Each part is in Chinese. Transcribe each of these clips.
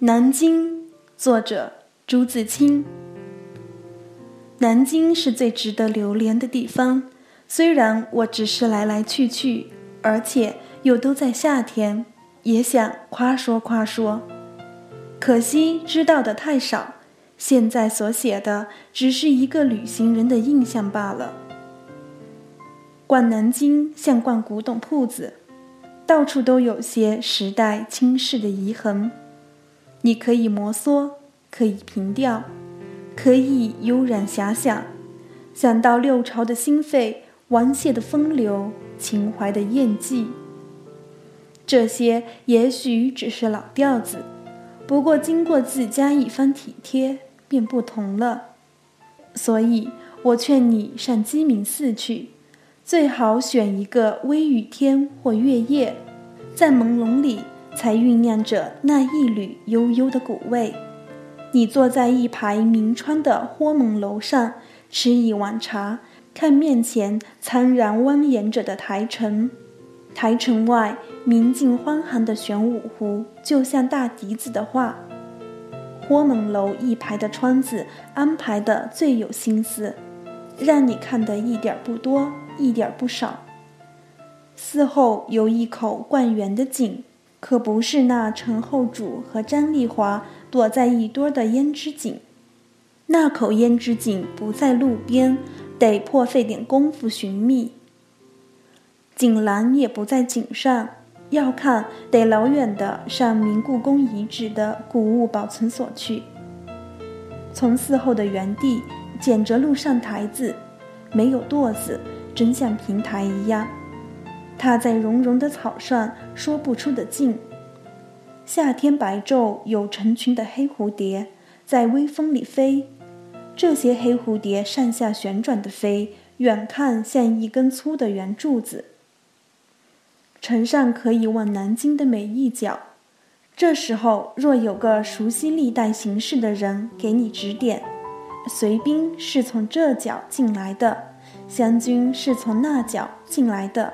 南京，作者朱自清。南京是最值得留恋的地方，虽然我只是来来去去，而且又都在夏天，也想夸说夸说，可惜知道的太少，现在所写的只是一个旅行人的印象罢了。逛南京像逛古董铺子，到处都有些时代轻逝的遗痕。你可以摩挲，可以凭吊，可以悠然遐想，想到六朝的兴废、王谢的风流、秦淮的艳迹。这些也许只是老调子，不过经过自家一番体贴，便不同了。所以我劝你上鸡鸣寺去，最好选一个微雨天或月夜，在朦胧里。才酝酿着那一缕悠悠的古味。你坐在一排明窗的豁蒙楼上，吃一碗茶，看面前苍然蜿蜒着的台城。台城外明净荒寒的玄武湖，就像大笛子的画。豁蒙楼一排的窗子安排的最有心思，让你看得一点不多，一点不少。寺后有一口灌园的井。可不是那陈后主和张丽华躲在一堆的胭脂井，那口胭脂井不在路边，得破费点功夫寻觅。井栏也不在井上，要看得老远的上明故宫遗址的古物保存所去。从寺后的原地捡着路上台子，没有垛子，真像平台一样。踏在绒绒的草上，说不出的静。夏天白昼，有成群的黑蝴蝶在微风里飞，这些黑蝴蝶上下旋转的飞，远看像一根粗的圆柱子。城上可以望南京的每一角，这时候若有个熟悉历代形势的人给你指点，隋兵是从这角进来的，湘军是从那角进来的。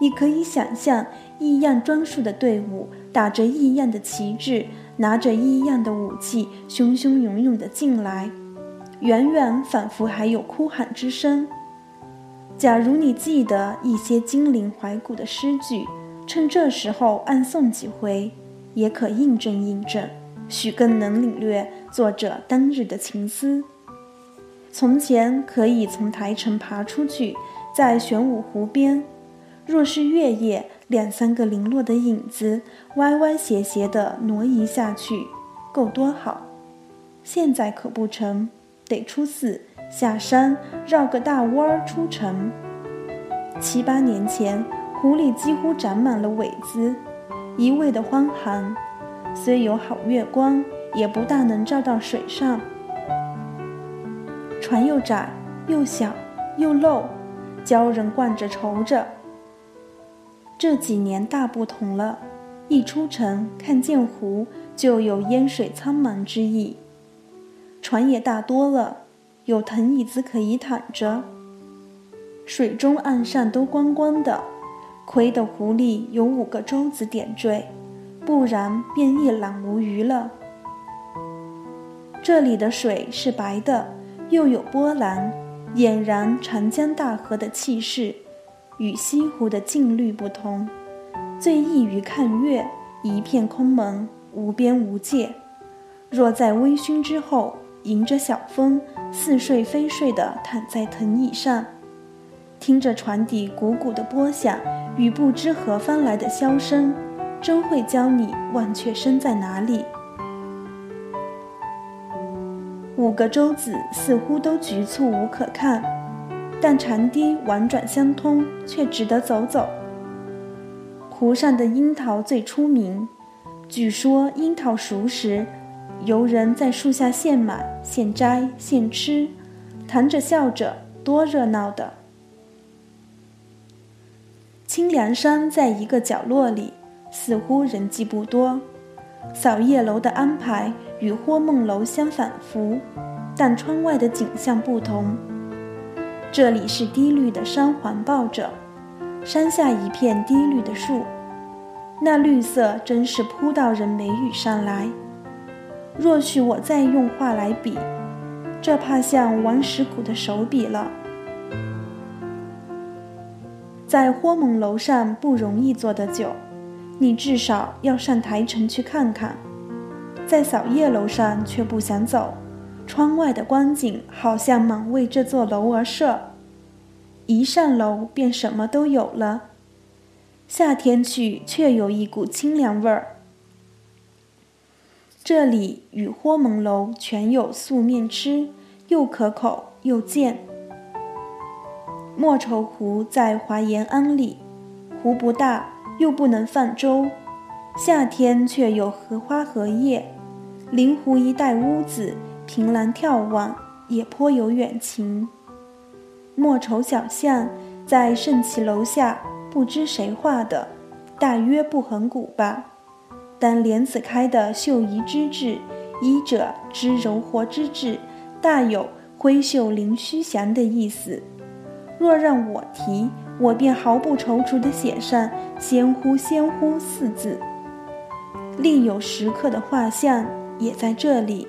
你可以想象异样装束的队伍，打着异样的旗帜，拿着异样的武器，汹汹涌涌地进来，远远仿佛还有哭喊之声。假如你记得一些精灵怀古的诗句，趁这时候暗诵几回，也可印证印证，许更能领略作者当日的情思。从前可以从台城爬出去，在玄武湖边。若是月夜，两三个零落的影子，歪歪斜斜地挪移下去，够多好。现在可不成，得出寺下山，绕个大弯儿出城。七八年前，湖里几乎长满了苇子，一味的荒寒，虽有好月光，也不大能照到水上。船又窄又小又漏，鲛人惯着愁着。这几年大不同了，一出城看见湖，就有烟水苍茫之意。船也大多了，有藤椅子可以躺着。水中岸上都光光的，亏得湖里有五个舟子点缀，不然便一览无余了。这里的水是白的，又有波澜，俨然长江大河的气势。与西湖的静绿不同，最易于看月，一片空蒙，无边无界。若在微醺之后，迎着小风，似睡非睡地躺在藤椅上，听着船底鼓鼓的波响与不知何方来的箫声，真会教你忘却身在哪里。五个舟子似乎都局促无可看。但长堤婉转相通，却值得走走。湖上的樱桃最出名，据说樱桃熟时，游人在树下现买、现摘、现吃，谈着笑着，多热闹的。清凉山在一个角落里，似乎人迹不多。扫叶楼的安排与豁梦楼相仿佛，但窗外的景象不同。这里是低绿的山环抱着，山下一片低绿的树，那绿色真是扑到人眉宇上来。若许我再用画来比，这怕像王石谷的手笔了。在豁蒙楼上不容易坐得久，你至少要上台城去看看。在扫叶楼上却不想走，窗外的光景好像满为这座楼而设。一上楼便什么都有了，夏天去却有一股清凉味儿。这里与霍蒙楼全有素面吃，又可口又贱。莫愁湖在华严庵里，湖不大，又不能泛舟，夏天却有荷花荷叶。临湖一带屋子，凭栏眺望，也颇有远情。莫愁小巷在圣奇楼下，不知谁画的，大约不很古吧。但莲子开的秀仪之志，医者之柔活之志，大有挥袖凌虚翔的意思。若让我提，我便毫不踌躇地写上“仙乎仙乎”四字。另有石刻的画像也在这里，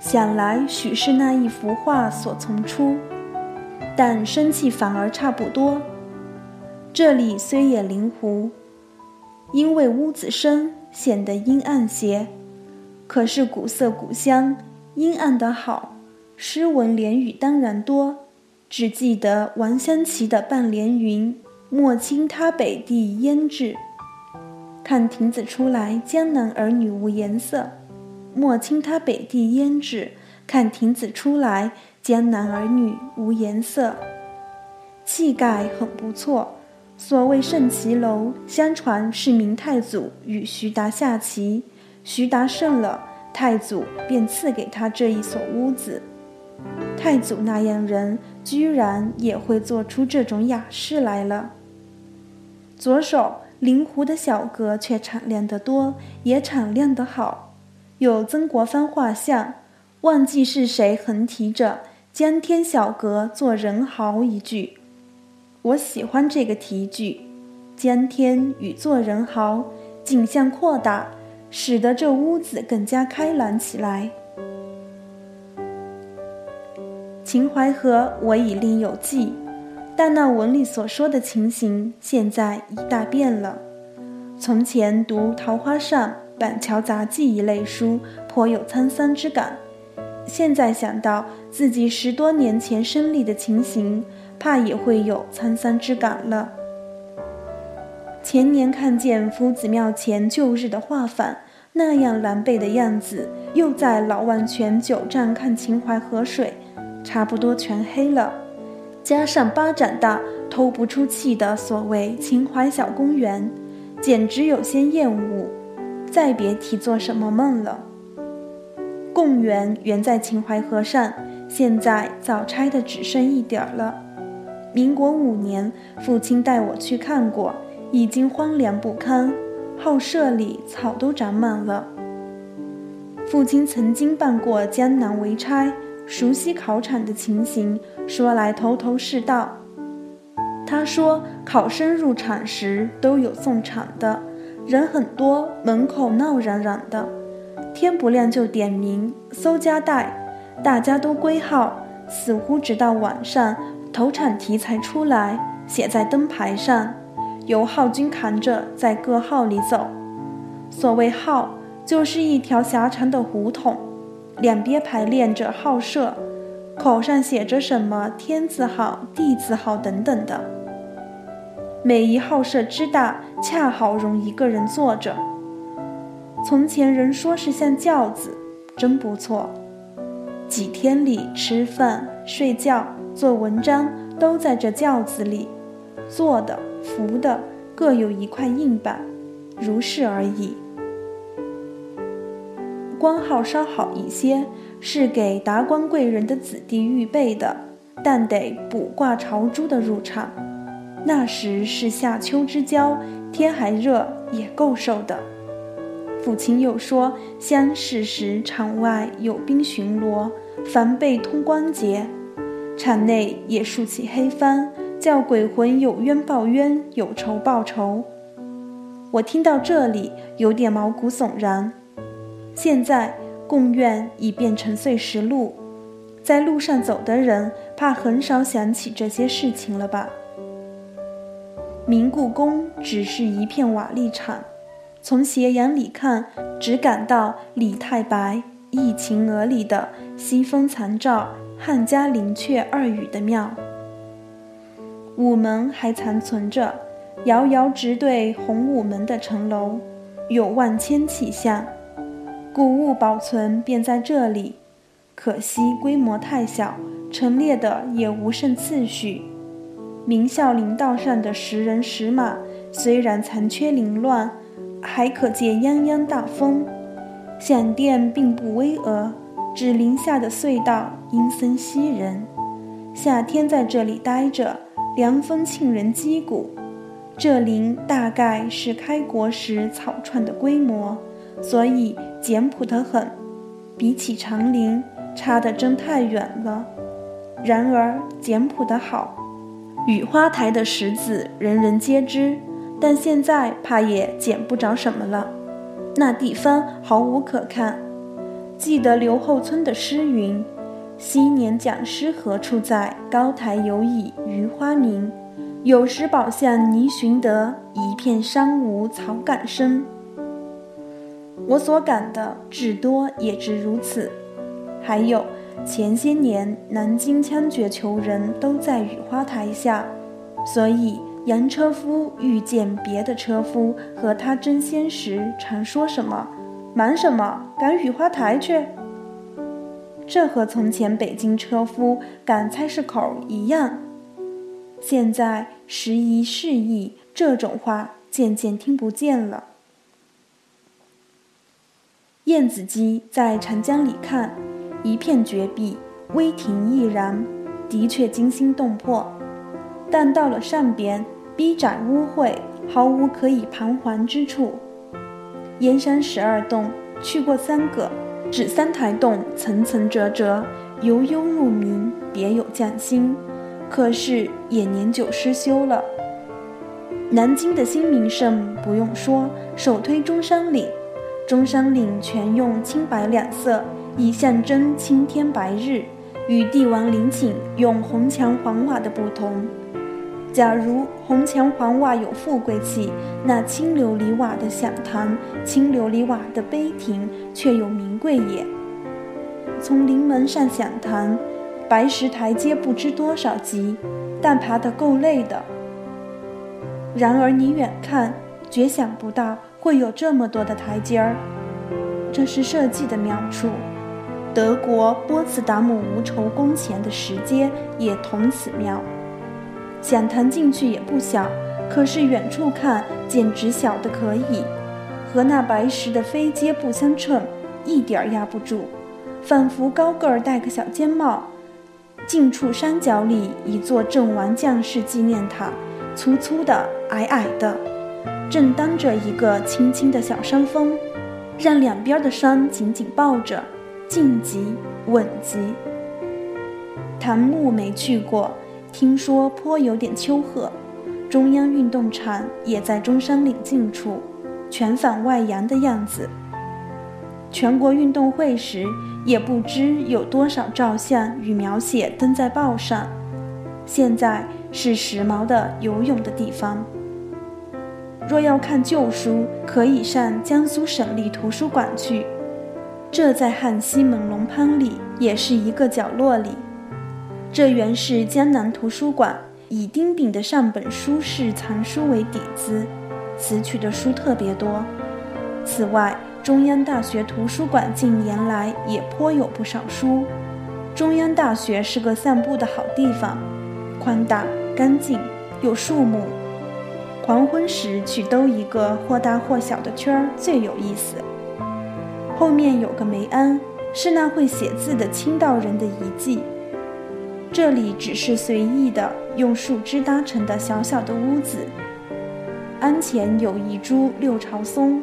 想来许是那一幅画所从出，但生气反而差不多。这里虽也临湖，因为屋子深，显得阴暗些，可是古色古香，阴暗的好，诗文联语当然多。只记得王湘琪的半联云：“莫轻他北地胭脂。”看亭子出来，江南儿女无颜色。莫轻他北地胭脂，看亭子出来，江南儿女无颜色。气概很不错。所谓圣骑楼，相传是明太祖与徐达下棋，徐达胜了，太祖便赐给他这一所屋子。太祖那样人，居然也会做出这种雅事来了。左手临湖的小阁却敞亮得多，也敞亮得好。有曾国藩画像，忘记是谁横题着“江天小阁做人豪”一句。我喜欢这个题句，“江天”与“做人豪”，景象扩大，使得这屋子更加开朗起来。秦淮河我已另有记，但那文里所说的情形，现在已大变了。从前读《桃花扇》《板桥杂记》一类书，颇有沧桑之感；现在想到自己十多年前生立的情形，怕也会有沧桑之感了。前年看见夫子庙前旧日的画舫，那样狼狈的样子，又在老万泉九站看秦淮河水。差不多全黑了，加上巴掌大、透不出气的所谓秦淮小公园，简直有些厌恶。再别提做什么梦了。贡园原在秦淮河上，现在早拆的只剩一点儿了。民国五年，父亲带我去看过，已经荒凉不堪，后舍里草都长满了。父亲曾经办过江南围差。熟悉考场的情形，说来头头是道。他说，考生入场时都有送场的，人很多，门口闹嚷嚷的，天不亮就点名搜家带，大家都归号，似乎直到晚上投场题才出来，写在灯牌上，由号军扛着在各号里走。所谓号，就是一条狭长的胡同。两边排练着号舍，口上写着什么天字号、地字号等等的。每一号舍之大，恰好容一个人坐着。从前人说是像轿子，真不错。几天里吃饭、睡觉、做文章都在这轿子里，坐的、扶的各有一块硬板，如是而已。官号稍好一些，是给达官贵人的子弟预备的，但得卜卦朝珠的入场。那时是夏秋之交，天还热，也够受的。父亲又说，乡试时场外有兵巡逻，防备通关节；场内也竖起黑幡，叫鬼魂有冤报冤，有仇报仇。我听到这里，有点毛骨悚然。现在贡院已变成碎石路，在路上走的人怕很少想起这些事情了吧？明故宫只是一片瓦砾场，从斜阳里看，只感到李太白、忆秦娥里的西风残照、汉家林阙二语的妙。午门还残存着，遥遥直对洪武门的城楼，有万千气象。古物保存便在这里，可惜规模太小，陈列的也无甚次序。明孝陵道上的石人石马，虽然残缺凌乱，还可借泱泱大风。享殿并不巍峨，只林下的隧道阴森吸人。夏天在这里待着，凉风沁人肌骨。这陵大概是开国时草创的规模，所以简朴得很，比起长陵差得真太远了。然而简朴的好。雨花台的石子人人皆知，但现在怕也捡不着什么了。那地方毫无可看。记得刘后村的诗云：“昔年讲诗何处在？高台犹倚余花明。有时宝相泥寻得，一片山无草感生。”我所感的至多也只如此。还有。前些年，南京枪决囚人都在雨花台下，所以杨车夫遇见别的车夫和他争先时，常说什么“忙什么，赶雨花台去”。这和从前北京车夫赶菜市口一样。现在时移世易，这种话渐渐听不见了。燕子矶在长江里看。一片绝壁，微亭亦然，的确惊心动魄。但到了上边，逼窄污秽，毫无可以彷徨之处。燕山十二洞去过三个，只三台洞层层折折，由幽入明，别有匠心。可是也年久失修了。南京的新名胜不用说，首推中山陵。中山陵全用青白两色。以象征青天白日，与帝王陵寝用红墙黄瓦的不同。假如红墙黄瓦有富贵气，那青琉璃瓦的享堂、青琉璃瓦的碑亭却有名贵也。从陵门上享堂，白石台阶不知多少级，但爬得够累的。然而你远看，绝想不到会有这么多的台阶儿，这是设计的妙处。德国波茨达姆无愁宫前的石阶也同此妙，想弹进去也不小，可是远处看简直小得可以，和那白石的飞阶不相称，一点儿压不住，仿佛高个儿戴个小尖帽。近处山脚里一座阵亡将士纪念塔，粗粗的，矮矮的，正当着一个青青的小山峰，让两边的山紧紧抱着。晋级稳级。檀木没去过，听说颇有点丘壑。中央运动场也在中山岭近处，全反外洋的样子。全国运动会时，也不知有多少照相与描写登在报上。现在是时髦的游泳的地方。若要看旧书，可以上江苏省立图书馆去。这在汉西猛龙潘里也是一个角落里。这原是江南图书馆，以丁丙的上本书式藏书为底子，此取的书特别多。此外，中央大学图书馆近年来也颇有不少书。中央大学是个散步的好地方，宽大干净，有树木。黄昏时去兜一个或大或小的圈儿最有意思。后面有个梅庵，是那会写字的清道人的遗迹。这里只是随意的用树枝搭成的小小的屋子。庵前有一株六朝松，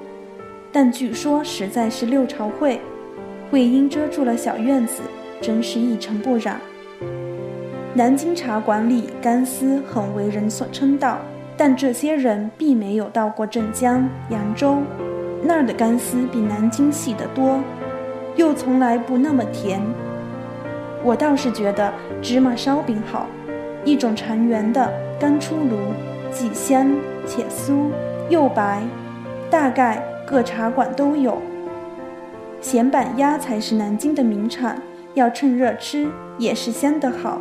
但据说实在是六朝会，会阴遮住了小院子，真是一尘不染。南京茶馆里干丝很为人所称道，但这些人并没有到过镇江、扬州。那儿的干丝比南京细得多，又从来不那么甜。我倒是觉得芝麻烧饼好，一种长圆的，刚出炉，既香且酥又白，大概各茶馆都有。咸板鸭才是南京的名产，要趁热吃，也是香的好。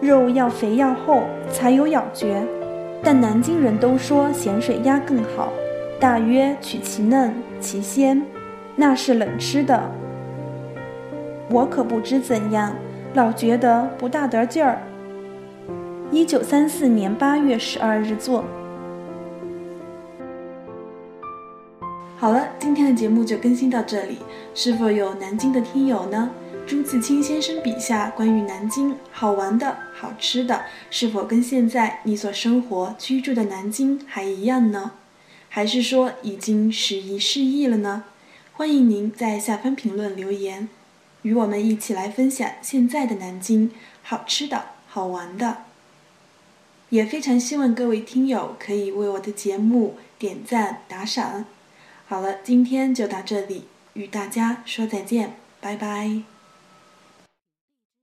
肉要肥要厚，才有咬觉。但南京人都说咸水鸭更好，大约取其嫩其鲜，那是冷吃的。我可不知怎样，老觉得不大得劲儿。一九三四年八月十二日作。好了，今天的节目就更新到这里。是否有南京的听友呢？朱自清先生笔下关于南京好玩的好吃的，是否跟现在你所生活居住的南京还一样呢？还是说已经时移世易了呢？欢迎您在下方评论留言。与我们一起来分享现在的南京好吃的好玩的，也非常希望各位听友可以为我的节目点赞打赏。好了，今天就到这里，与大家说再见，拜拜。